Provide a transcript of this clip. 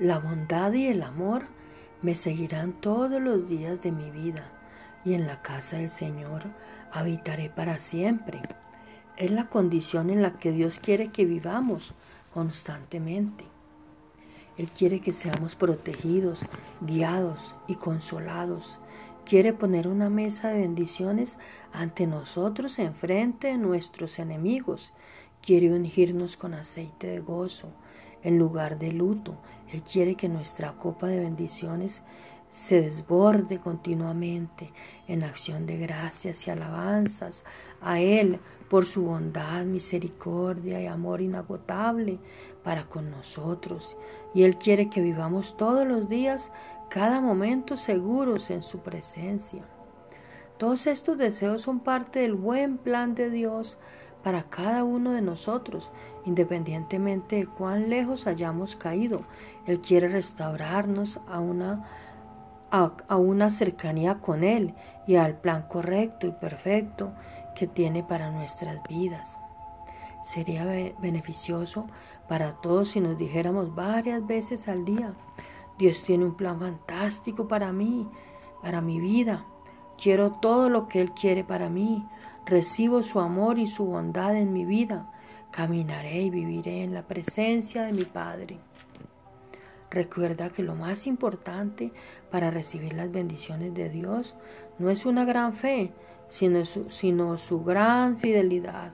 La bondad y el amor me seguirán todos los días de mi vida y en la casa del Señor habitaré para siempre. Es la condición en la que Dios quiere que vivamos constantemente. Él quiere que seamos protegidos, guiados y consolados. Quiere poner una mesa de bendiciones ante nosotros en frente de nuestros enemigos. Quiere ungirnos con aceite de gozo en lugar de luto. Él quiere que nuestra copa de bendiciones se desborde continuamente en acción de gracias y alabanzas a Él por su bondad, misericordia y amor inagotable para con nosotros. Y Él quiere que vivamos todos los días, cada momento seguros en su presencia. Todos estos deseos son parte del buen plan de Dios para cada uno de nosotros, independientemente de cuán lejos hayamos caído. Él quiere restaurarnos a una a, una cercanía con Él y al plan correcto y perfecto que tiene para nuestras vidas. Sería beneficioso para todos si nos dijéramos varias veces al día, Dios tiene un plan fantástico para mí, para mi vida. Quiero todo lo que Él quiere para mí. Recibo su amor y su bondad en mi vida. Caminaré y viviré en la presencia de mi Padre. Recuerda que lo más importante para recibir las bendiciones de Dios no es una gran fe, sino su, sino su gran fidelidad.